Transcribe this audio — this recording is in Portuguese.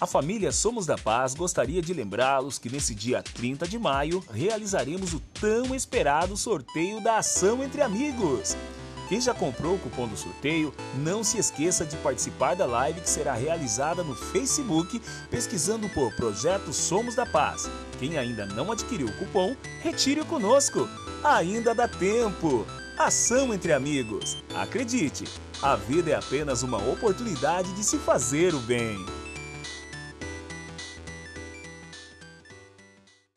A família Somos da Paz gostaria de lembrá-los que nesse dia 30 de maio realizaremos o tão esperado sorteio da Ação Entre Amigos. Quem já comprou o cupom do sorteio, não se esqueça de participar da live que será realizada no Facebook pesquisando por Projeto Somos da Paz. Quem ainda não adquiriu o cupom, retire-o conosco. Ainda dá tempo! Ação entre amigos. Acredite, a vida é apenas uma oportunidade de se fazer o bem.